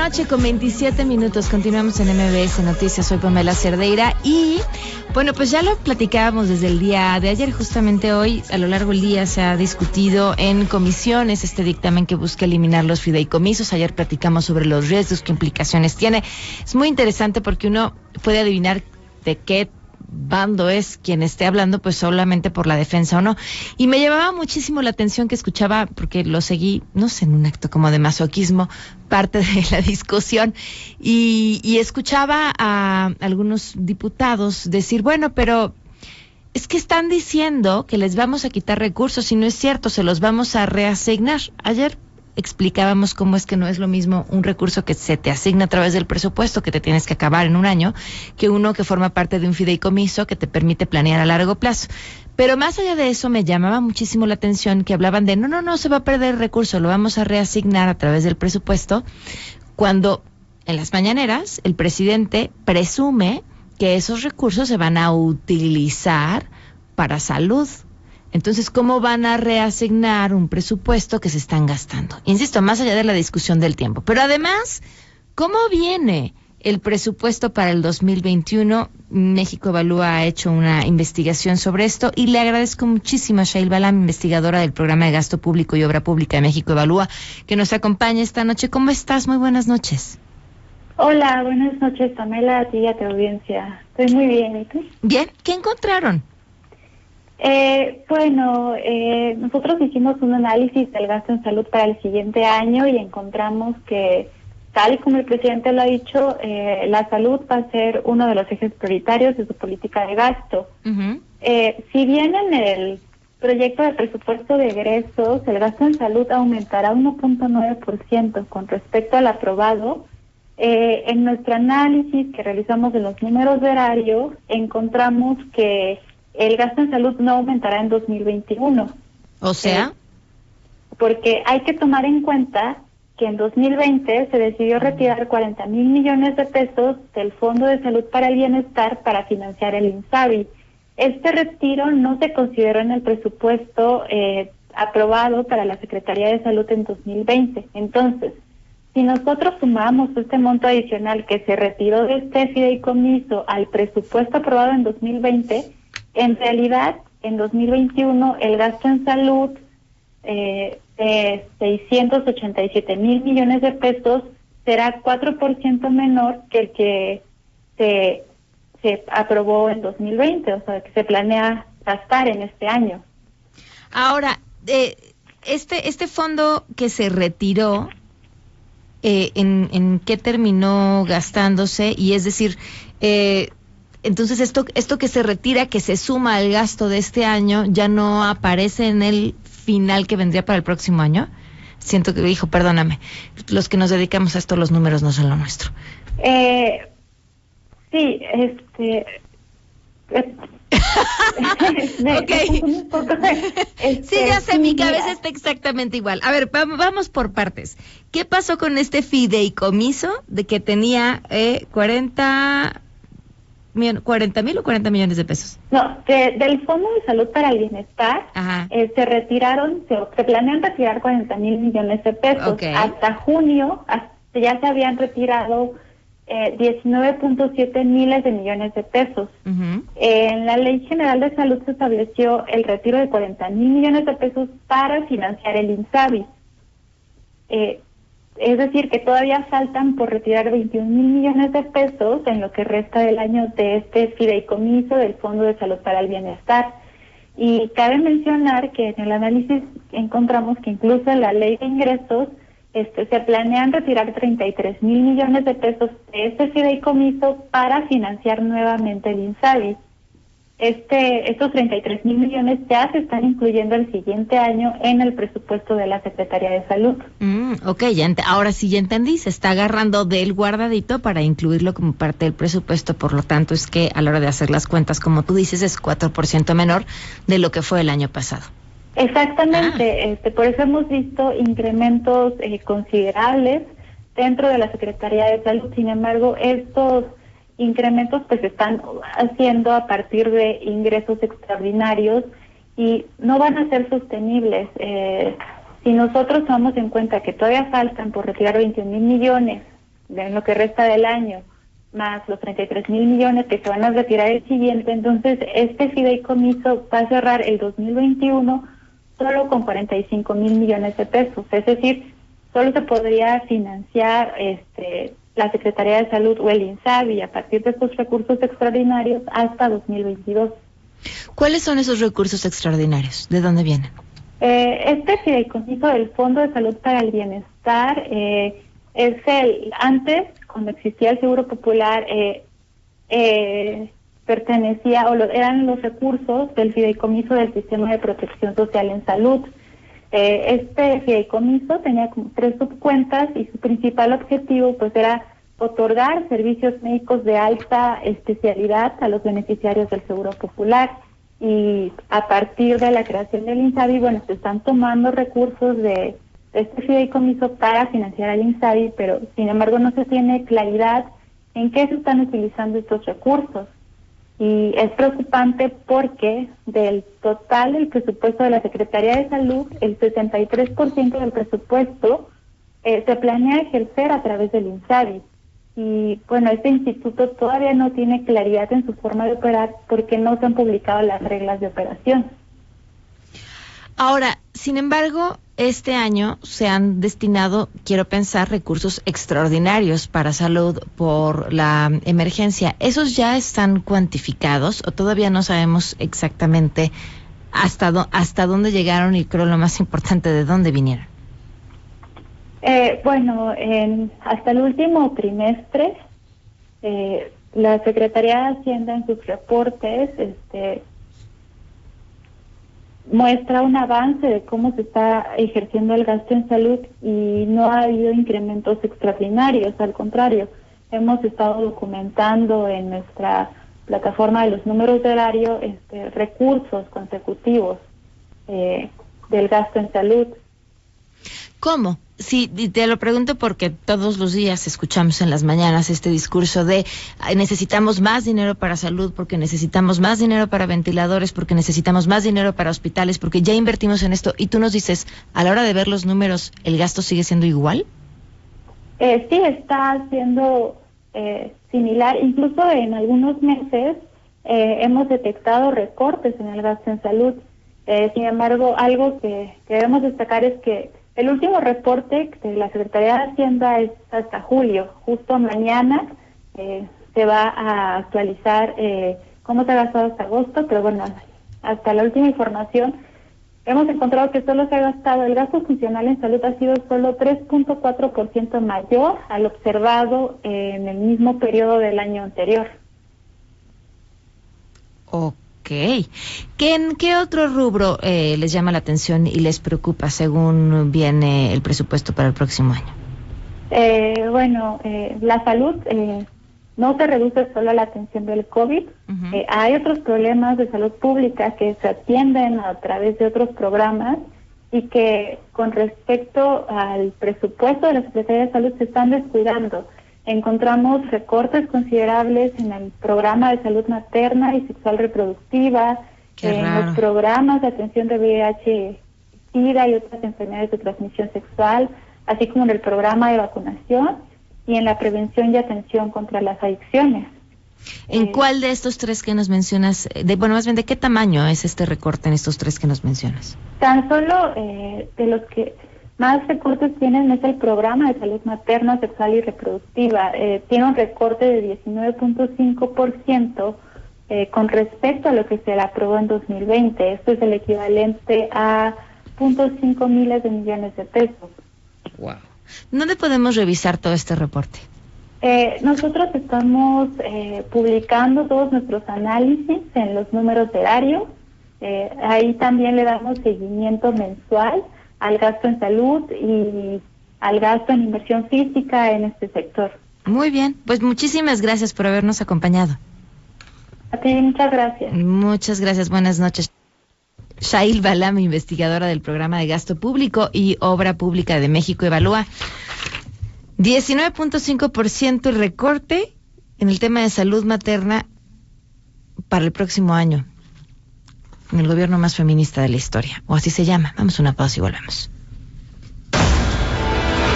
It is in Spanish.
noche con 27 minutos. Continuamos en MBS Noticias. Soy Pamela Cerdeira y bueno, pues ya lo platicábamos desde el día de ayer. Justamente hoy, a lo largo del día, se ha discutido en comisiones este dictamen que busca eliminar los fideicomisos. Ayer platicamos sobre los riesgos, qué implicaciones tiene. Es muy interesante porque uno puede adivinar de qué bando es quien esté hablando, pues solamente por la defensa o no. Y me llevaba muchísimo la atención que escuchaba, porque lo seguí, no sé, en un acto como de masoquismo, parte de la discusión, y, y escuchaba a algunos diputados decir, bueno, pero es que están diciendo que les vamos a quitar recursos y no es cierto, se los vamos a reasignar. Ayer explicábamos cómo es que no es lo mismo un recurso que se te asigna a través del presupuesto que te tienes que acabar en un año que uno que forma parte de un fideicomiso que te permite planear a largo plazo. Pero más allá de eso me llamaba muchísimo la atención que hablaban de no, no, no se va a perder el recurso, lo vamos a reasignar a través del presupuesto cuando en las mañaneras el presidente presume que esos recursos se van a utilizar para salud, entonces, ¿cómo van a reasignar un presupuesto que se están gastando? Insisto, más allá de la discusión del tiempo. Pero además, ¿cómo viene el presupuesto para el 2021? México Evalúa ha hecho una investigación sobre esto y le agradezco muchísimo a Shail Balam, investigadora del programa de gasto público y obra pública de México Evalúa, que nos acompaña esta noche. ¿Cómo estás? Muy buenas noches. Hola, buenas noches, Pamela, a ti y a tu audiencia. Estoy muy bien, ¿y tú? Bien, ¿qué encontraron? Eh, bueno, eh, nosotros hicimos un análisis del gasto en salud para el siguiente año y encontramos que, tal y como el presidente lo ha dicho, eh, la salud va a ser uno de los ejes prioritarios de su política de gasto. eh, si bien en el proyecto de presupuesto de egresos el gasto en salud aumentará 1.9% con respecto al aprobado, eh, en nuestro análisis que realizamos de los números de horario, encontramos que el gasto en salud no aumentará en 2021. O sea, Eh, porque hay que tomar en cuenta que en 2020 se decidió retirar 40 mil millones de pesos del Fondo de Salud para el Bienestar para financiar el INSABI. Este retiro no se consideró en el presupuesto eh, aprobado para la Secretaría de Salud en 2020. Entonces, si nosotros sumamos este monto adicional que se retiró de este fideicomiso al presupuesto aprobado en 2020, en realidad, en 2021 el gasto en salud eh, de 687 mil millones de pesos será 4% menor que el que se, se aprobó en 2020, o sea, que se planea gastar en este año. Ahora, eh, este, este fondo que se retiró, eh, en, ¿en qué terminó gastándose? Y es decir, eh, entonces esto, esto que se retira, que se suma al gasto de este año, ya no aparece en el final que vendría para el próximo año. Siento que, hijo, perdóname, los que nos dedicamos a esto, los números no son lo nuestro. Eh, sí, este... eh, me- Ok. me confundí un poco. Este, Sí, ya sé, mi mira, cabeza está exactamente igual. A ver, va- vamos por partes. ¿Qué pasó con este fideicomiso de que tenía eh, 40 millon- 40 mil o 40 millones de pesos? No, de- del Fondo de Salud para el Bienestar eh, se retiraron, se, se planean retirar 40 mil millones de pesos. Ok. Hasta junio hasta ya se habían retirado eh, 19.7 miles de millones de pesos. En la Ley General de Salud se estableció el retiro de 40 mil millones de pesos para financiar el INSABI. Eh, es decir, que todavía faltan por retirar 21 mil millones de pesos en lo que resta del año de este fideicomiso del Fondo de Salud para el Bienestar. Y cabe mencionar que en el análisis encontramos que incluso en la ley de ingresos este, se planean retirar 33 mil millones de pesos de este fideicomiso para financiar nuevamente el INSABI. Este, estos 33 mil millones ya se están incluyendo el siguiente año en el presupuesto de la Secretaría de Salud. Mm, ok, ya ahora sí ya entendí. Se está agarrando del guardadito para incluirlo como parte del presupuesto. Por lo tanto, es que a la hora de hacer las cuentas, como tú dices, es 4% menor de lo que fue el año pasado. Exactamente, este, por eso hemos visto incrementos eh, considerables dentro de la Secretaría de Salud. Sin embargo, estos incrementos pues están haciendo a partir de ingresos extraordinarios y no van a ser sostenibles. Eh, si nosotros tomamos en cuenta que todavía faltan por retirar 21 mil millones en lo que resta del año, más los 33 mil millones que se van a retirar el siguiente, entonces este fideicomiso va a cerrar el 2021 solo con 45 mil millones de pesos, es decir, solo se podría financiar este, la Secretaría de Salud o el INSABI a partir de estos recursos extraordinarios hasta 2022. ¿Cuáles son esos recursos extraordinarios? ¿De dónde vienen? Eh, este fideicomiso del Fondo de Salud para el Bienestar eh, es el, antes, cuando existía el Seguro Popular, eh, eh, pertenecía o eran los recursos del fideicomiso del Sistema de Protección Social en Salud. Eh, este fideicomiso tenía como tres subcuentas y su principal objetivo pues era otorgar servicios médicos de alta especialidad a los beneficiarios del Seguro Popular. Y a partir de la creación del INSABI, bueno, se están tomando recursos de, este fideicomiso para financiar al INSABI, pero sin embargo no se tiene claridad en qué se están utilizando estos recursos. Y es preocupante porque del total del presupuesto de la Secretaría de Salud, el 63% del presupuesto eh, se planea ejercer a través del INSABI. Y bueno, este instituto todavía no tiene claridad en su forma de operar porque no se han publicado las reglas de operación. Ahora, sin embargo, este año se han destinado, quiero pensar, recursos extraordinarios para salud por la emergencia. ¿Esos ya están cuantificados o todavía no sabemos exactamente hasta, hasta dónde llegaron y creo lo más importante, de dónde vinieron? Eh, bueno, hasta el último trimestre, eh, la Secretaría de Hacienda en sus reportes este, muestra un avance de cómo se está ejerciendo el gasto en salud y no ha habido incrementos extraordinarios, al contrario, hemos estado documentando en nuestra plataforma de los números de horario este, recursos consecutivos eh, del gasto en salud. ¿Cómo? Sí, te lo pregunto porque todos los días escuchamos en las mañanas este discurso de necesitamos más dinero para salud, porque necesitamos más dinero para ventiladores, porque necesitamos más dinero para hospitales, porque ya invertimos en esto. Y tú nos dices, a la hora de ver los números, ¿el gasto sigue siendo igual? Eh, sí, está siendo eh, similar. Incluso en algunos meses eh, hemos detectado recortes en el gasto en salud. Eh, sin embargo, algo que, que debemos destacar es que el último reporte de la Secretaría de Hacienda es hasta julio. Justo mañana eh, se va a actualizar eh, cómo se ha gastado hasta agosto, pero bueno, hasta la última información hemos encontrado que solo se ha gastado, el gasto funcional en salud ha sido solo 3.4% mayor al observado en el mismo periodo del año anterior. Ok. ¿Qué, ¿En qué otro rubro eh, les llama la atención y les preocupa según viene el presupuesto para el próximo año? Eh, bueno, eh, la salud no se reduce solo a la atención del COVID. hay otros problemas de salud pública que se atienden a través de otros programas y que con respecto al presupuesto de la Secretaría de Salud se están descuidando encontramos recortes considerables en el programa de salud materna y sexual reproductiva, en los programas de atención de VIH, SIDA y otras enfermedades de transmisión sexual, así como en el programa de vacunación y en la prevención y atención contra las adicciones. ¿En eh, cuál de estos tres que nos mencionas, de, bueno, más bien, de qué tamaño es este recorte en estos tres que nos mencionas? Tan solo eh, de los que más recortes tienen es el programa de salud materna, sexual y reproductiva. Eh, tiene un recorte de 19.5% eh, con respecto a lo que se le aprobó en 2020. Esto es el equivalente a 0.5 miles de millones de pesos. Wow. ¿Dónde podemos revisar todo este reporte? Eh, nosotros estamos eh, publicando todos nuestros análisis en los números de horario. Eh, ahí también le damos seguimiento mensual al gasto en salud y al gasto en inversión física en este sector. Muy bien, pues muchísimas gracias por habernos acompañado. A ti, muchas gracias. Muchas gracias, buenas noches. Shail Balam, investigadora del programa de gasto público y obra pública de México Evalúa. 19.5% recorte en el tema de salud materna para el próximo año en el gobierno más feminista de la historia, o así se llama. Vamos a una pausa y volvemos.